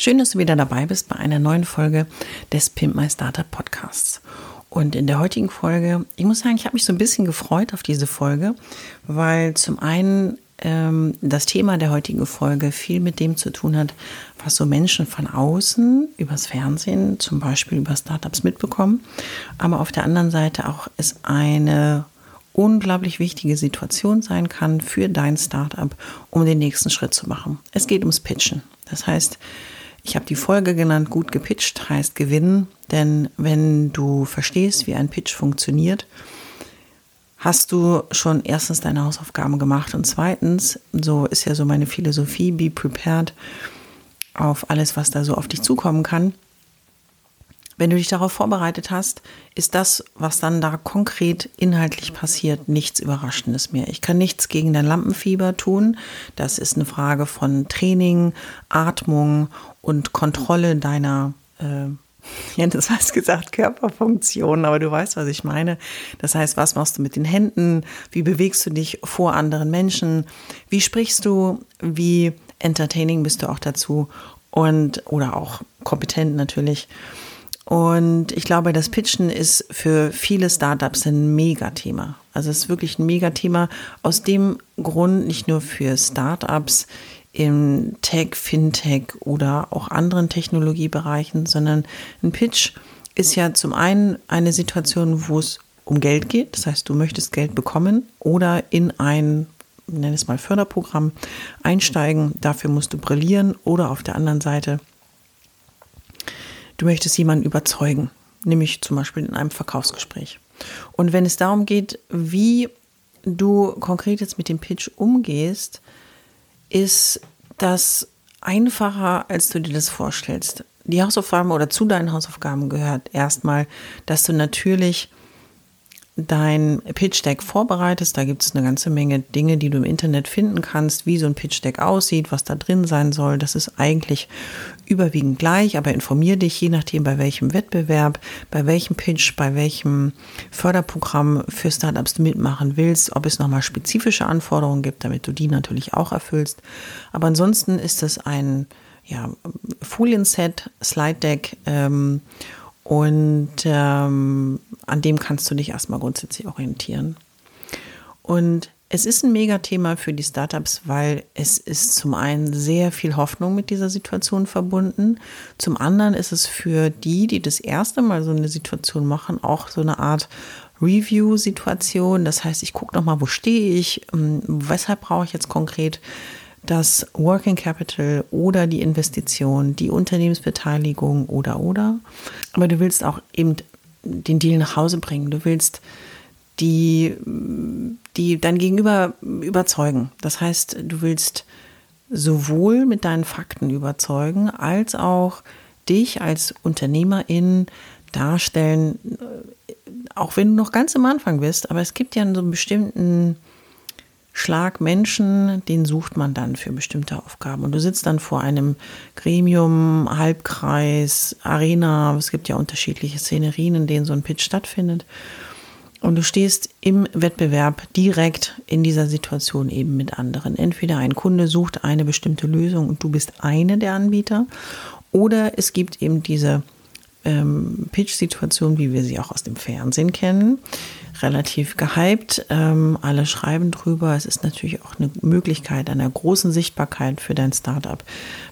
Schön, dass du wieder dabei bist bei einer neuen Folge des Pimp My Startup Podcasts. Und in der heutigen Folge, ich muss sagen, ich habe mich so ein bisschen gefreut auf diese Folge, weil zum einen ähm, das Thema der heutigen Folge viel mit dem zu tun hat, was so Menschen von außen übers Fernsehen, zum Beispiel über Startups mitbekommen, aber auf der anderen Seite auch es eine unglaublich wichtige Situation sein kann für dein Startup, um den nächsten Schritt zu machen. Es geht ums Pitchen. Das heißt, ich habe die Folge genannt, gut gepitcht heißt gewinnen, denn wenn du verstehst, wie ein Pitch funktioniert, hast du schon erstens deine Hausaufgaben gemacht und zweitens, so ist ja so meine Philosophie, be prepared auf alles, was da so auf dich zukommen kann. Wenn du dich darauf vorbereitet hast, ist das, was dann da konkret inhaltlich passiert, nichts Überraschendes mehr. Ich kann nichts gegen dein Lampenfieber tun. Das ist eine Frage von Training, Atmung und Kontrolle deiner äh, ja, das heißt gesagt Körperfunktionen, aber du weißt, was ich meine. Das heißt, was machst du mit den Händen? Wie bewegst du dich vor anderen Menschen? Wie sprichst du? Wie entertaining bist du auch dazu? Und, oder auch kompetent natürlich. Und ich glaube, das Pitchen ist für viele Startups ein Megathema. Also es ist wirklich ein Megathema aus dem Grund, nicht nur für Startups im Tech, Fintech oder auch anderen Technologiebereichen, sondern ein Pitch ist ja zum einen eine Situation, wo es um Geld geht, das heißt, du möchtest Geld bekommen oder in ein nenne es mal Förderprogramm einsteigen. Dafür musst du brillieren oder auf der anderen Seite, du möchtest jemanden überzeugen, nämlich zum Beispiel in einem Verkaufsgespräch. Und wenn es darum geht, wie du konkret jetzt mit dem Pitch umgehst, ist das einfacher, als du dir das vorstellst. Die Hausaufgaben oder zu deinen Hausaufgaben gehört erstmal, dass du natürlich dein Pitch Deck vorbereitest. Da gibt es eine ganze Menge Dinge, die du im Internet finden kannst, wie so ein Pitch Deck aussieht, was da drin sein soll. Das ist eigentlich überwiegend gleich, aber informier dich je nachdem, bei welchem Wettbewerb, bei welchem Pitch, bei welchem Förderprogramm für Startups du mitmachen willst, ob es nochmal spezifische Anforderungen gibt, damit du die natürlich auch erfüllst. Aber ansonsten ist es ein ja, Folienset, Slide Deck ähm, und ähm, an dem kannst du dich erstmal grundsätzlich orientieren. Und es ist ein Megathema für die Startups, weil es ist zum einen sehr viel Hoffnung mit dieser Situation verbunden. Zum anderen ist es für die, die das erste Mal so eine Situation machen, auch so eine Art Review-Situation. Das heißt, ich gucke nochmal, wo stehe ich, ähm, weshalb brauche ich jetzt konkret das Working Capital oder die Investition, die Unternehmensbeteiligung oder oder. Aber du willst auch eben den Deal nach Hause bringen. Du willst die, die dein Gegenüber überzeugen. Das heißt, du willst sowohl mit deinen Fakten überzeugen, als auch dich als Unternehmerin darstellen, auch wenn du noch ganz am Anfang bist, aber es gibt ja so einen bestimmten Schlag Menschen, den sucht man dann für bestimmte Aufgaben. Und du sitzt dann vor einem Gremium, Halbkreis, Arena. Es gibt ja unterschiedliche Szenerien, in denen so ein Pitch stattfindet. Und du stehst im Wettbewerb direkt in dieser Situation eben mit anderen. Entweder ein Kunde sucht eine bestimmte Lösung und du bist eine der Anbieter. Oder es gibt eben diese ähm, Pitch-Situation, wie wir sie auch aus dem Fernsehen kennen, relativ gehypt. Ähm, alle schreiben drüber. Es ist natürlich auch eine Möglichkeit einer großen Sichtbarkeit für dein Startup,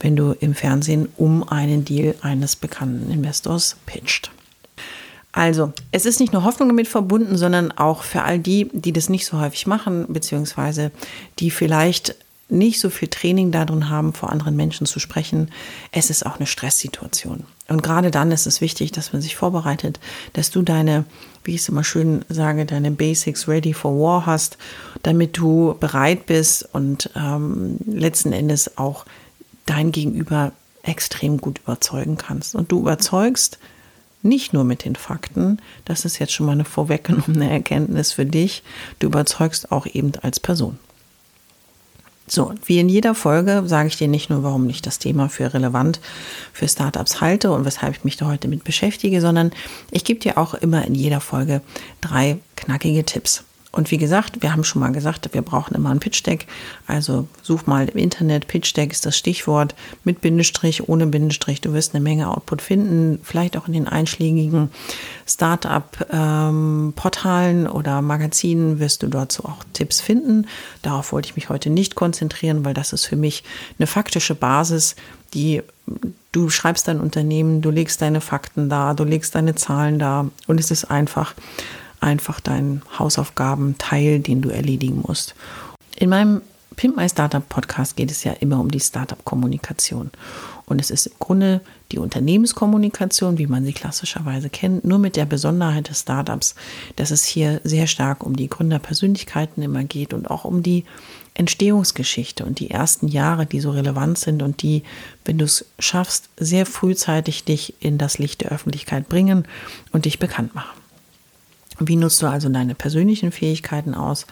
wenn du im Fernsehen um einen Deal eines bekannten Investors pitcht. Also, es ist nicht nur Hoffnung damit verbunden, sondern auch für all die, die das nicht so häufig machen, beziehungsweise die vielleicht nicht so viel Training darin haben, vor anderen Menschen zu sprechen. Es ist auch eine Stresssituation. Und gerade dann ist es wichtig, dass man sich vorbereitet, dass du deine, wie ich es immer schön sage, deine Basics ready for war hast, damit du bereit bist und ähm, letzten Endes auch dein Gegenüber extrem gut überzeugen kannst. Und du überzeugst nicht nur mit den Fakten, das ist jetzt schon mal eine vorweggenommene Erkenntnis für dich, du überzeugst auch eben als Person. So, wie in jeder Folge sage ich dir nicht nur, warum ich das Thema für relevant für Startups halte und weshalb ich mich da heute mit beschäftige, sondern ich gebe dir auch immer in jeder Folge drei knackige Tipps. Und wie gesagt, wir haben schon mal gesagt, wir brauchen immer ein Pitch-Deck. Also such mal im Internet, Pitch-Deck ist das Stichwort, mit Bindestrich, ohne Bindestrich. Du wirst eine Menge Output finden, vielleicht auch in den einschlägigen Startup-Portalen oder Magazinen wirst du dazu auch Tipps finden. Darauf wollte ich mich heute nicht konzentrieren, weil das ist für mich eine faktische Basis, die du schreibst dein Unternehmen, du legst deine Fakten da, du legst deine Zahlen da und es ist einfach einfach deinen Hausaufgabenteil, den du erledigen musst. In meinem Pimp My Startup Podcast geht es ja immer um die Startup-Kommunikation. Und es ist im Grunde die Unternehmenskommunikation, wie man sie klassischerweise kennt, nur mit der Besonderheit des Startups, dass es hier sehr stark um die Gründerpersönlichkeiten immer geht und auch um die Entstehungsgeschichte und die ersten Jahre, die so relevant sind und die, wenn du es schaffst, sehr frühzeitig dich in das Licht der Öffentlichkeit bringen und dich bekannt machen. Wie nutzt du also deine persönlichen Fähigkeiten aus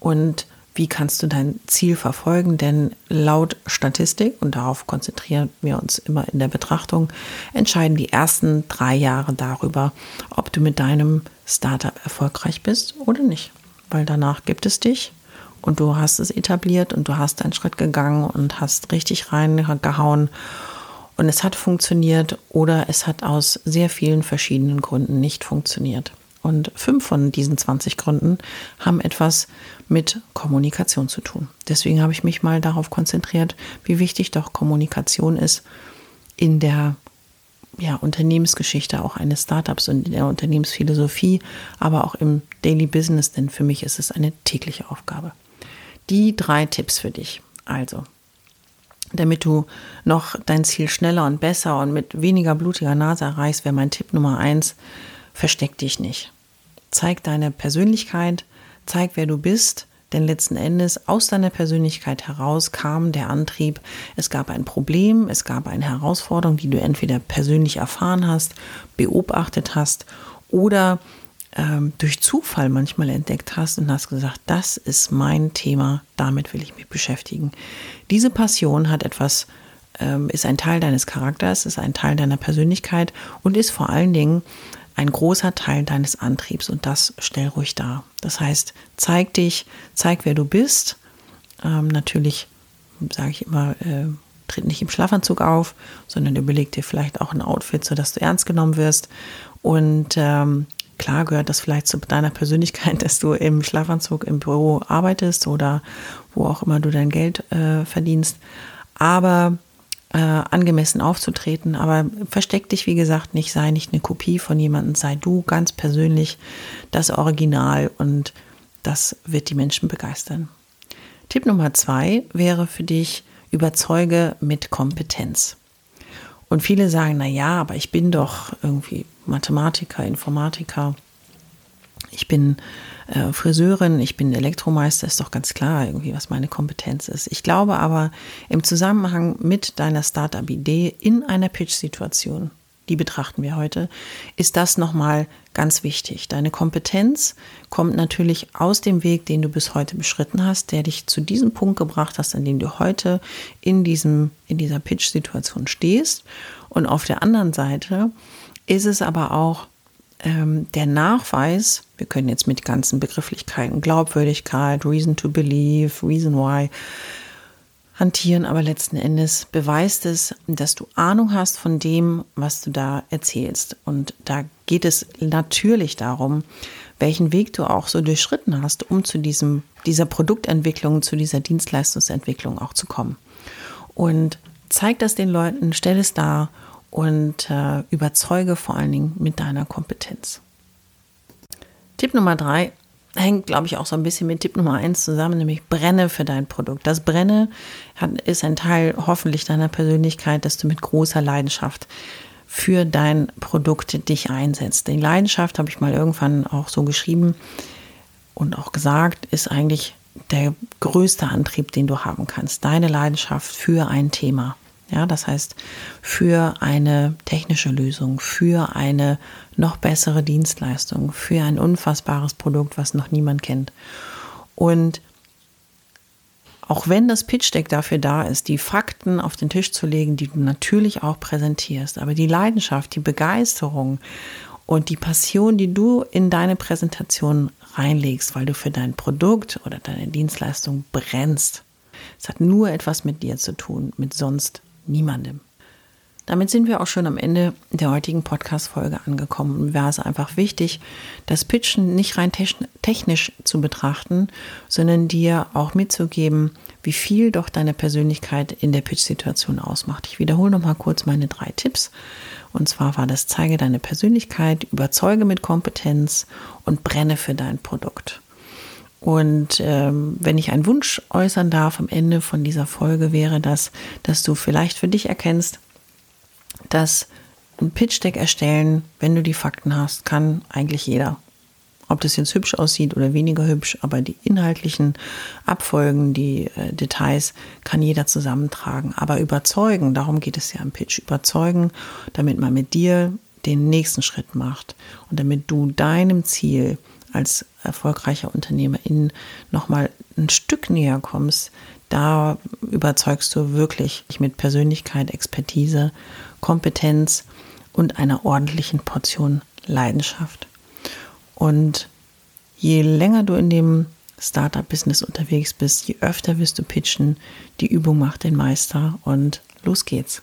und wie kannst du dein Ziel verfolgen? Denn laut Statistik, und darauf konzentrieren wir uns immer in der Betrachtung, entscheiden die ersten drei Jahre darüber, ob du mit deinem Startup erfolgreich bist oder nicht. Weil danach gibt es dich und du hast es etabliert und du hast einen Schritt gegangen und hast richtig reingehauen und es hat funktioniert oder es hat aus sehr vielen verschiedenen Gründen nicht funktioniert. Und fünf von diesen 20 Gründen haben etwas mit Kommunikation zu tun. Deswegen habe ich mich mal darauf konzentriert, wie wichtig doch Kommunikation ist in der ja, Unternehmensgeschichte auch eines Startups und in der Unternehmensphilosophie, aber auch im Daily Business, denn für mich ist es eine tägliche Aufgabe. Die drei Tipps für dich. Also, damit du noch dein Ziel schneller und besser und mit weniger blutiger Nase erreichst, wäre mein Tipp Nummer eins, versteck dich nicht. Zeig deine Persönlichkeit, zeig, wer du bist, denn letzten Endes aus deiner Persönlichkeit heraus kam der Antrieb, es gab ein Problem, es gab eine Herausforderung, die du entweder persönlich erfahren hast, beobachtet hast oder ähm, durch Zufall manchmal entdeckt hast und hast gesagt, das ist mein Thema, damit will ich mich beschäftigen. Diese Passion hat etwas, ähm, ist ein Teil deines Charakters, ist ein Teil deiner Persönlichkeit und ist vor allen Dingen ein großer Teil deines Antriebs und das stell ruhig dar. Das heißt, zeig dich, zeig, wer du bist. Ähm, natürlich sage ich immer, äh, tritt nicht im Schlafanzug auf, sondern überleg dir vielleicht auch ein Outfit, sodass du ernst genommen wirst. Und ähm, klar gehört das vielleicht zu deiner Persönlichkeit, dass du im Schlafanzug im Büro arbeitest oder wo auch immer du dein Geld äh, verdienst. Aber äh, angemessen aufzutreten. Aber versteck dich, wie gesagt, nicht, sei nicht eine Kopie von jemandem, sei du ganz persönlich das Original und das wird die Menschen begeistern. Tipp Nummer zwei wäre für dich, überzeuge mit Kompetenz. Und viele sagen, na ja, aber ich bin doch irgendwie Mathematiker, Informatiker. Ich bin äh, Friseurin, ich bin Elektromeister, ist doch ganz klar irgendwie, was meine Kompetenz ist. Ich glaube aber im Zusammenhang mit deiner Startup-Idee in einer Pitch-Situation, die betrachten wir heute, ist das nochmal ganz wichtig. Deine Kompetenz kommt natürlich aus dem Weg, den du bis heute beschritten hast, der dich zu diesem Punkt gebracht hast, an dem du heute in, diesem, in dieser Pitch-Situation stehst. Und auf der anderen Seite ist es aber auch ähm, der Nachweis, wir können jetzt mit ganzen Begrifflichkeiten, Glaubwürdigkeit, Reason to Believe, Reason Why, hantieren, aber letzten Endes beweist es, dass du Ahnung hast von dem, was du da erzählst. Und da geht es natürlich darum, welchen Weg du auch so durchschritten hast, um zu diesem, dieser Produktentwicklung, zu dieser Dienstleistungsentwicklung auch zu kommen. Und zeig das den Leuten, stell es dar und äh, überzeuge vor allen Dingen mit deiner Kompetenz. Tipp Nummer drei hängt, glaube ich, auch so ein bisschen mit Tipp Nummer eins zusammen, nämlich brenne für dein Produkt. Das Brenne hat, ist ein Teil hoffentlich deiner Persönlichkeit, dass du mit großer Leidenschaft für dein Produkt dich einsetzt. Die Leidenschaft habe ich mal irgendwann auch so geschrieben und auch gesagt, ist eigentlich der größte Antrieb, den du haben kannst. Deine Leidenschaft für ein Thema. Ja, das heißt, für eine technische Lösung, für eine noch bessere Dienstleistung, für ein unfassbares Produkt, was noch niemand kennt. Und auch wenn das Pitch Deck dafür da ist, die Fakten auf den Tisch zu legen, die du natürlich auch präsentierst, aber die Leidenschaft, die Begeisterung und die Passion, die du in deine Präsentation reinlegst, weil du für dein Produkt oder deine Dienstleistung brennst, es hat nur etwas mit dir zu tun, mit sonst niemandem. Damit sind wir auch schon am Ende der heutigen Podcast-Folge angekommen. Wäre es einfach wichtig, das Pitchen nicht rein technisch zu betrachten, sondern dir auch mitzugeben, wie viel doch deine Persönlichkeit in der Pitch-Situation ausmacht. Ich wiederhole noch mal kurz meine drei Tipps. Und zwar war das, zeige deine Persönlichkeit, überzeuge mit Kompetenz und brenne für dein Produkt. Und ähm, wenn ich einen Wunsch äußern darf am Ende von dieser Folge, wäre das, dass du vielleicht für dich erkennst, dass ein Pitch-Deck erstellen, wenn du die Fakten hast, kann eigentlich jeder. Ob das jetzt hübsch aussieht oder weniger hübsch, aber die inhaltlichen Abfolgen, die äh, Details kann jeder zusammentragen. Aber überzeugen, darum geht es ja im Pitch, überzeugen, damit man mit dir den nächsten Schritt macht und damit du deinem Ziel als erfolgreicher Unternehmerin nochmal ein Stück näher kommst, da überzeugst du wirklich mit Persönlichkeit, Expertise, Kompetenz und einer ordentlichen Portion Leidenschaft. Und je länger du in dem Startup-Business unterwegs bist, je öfter wirst du pitchen. Die Übung macht den Meister und los geht's.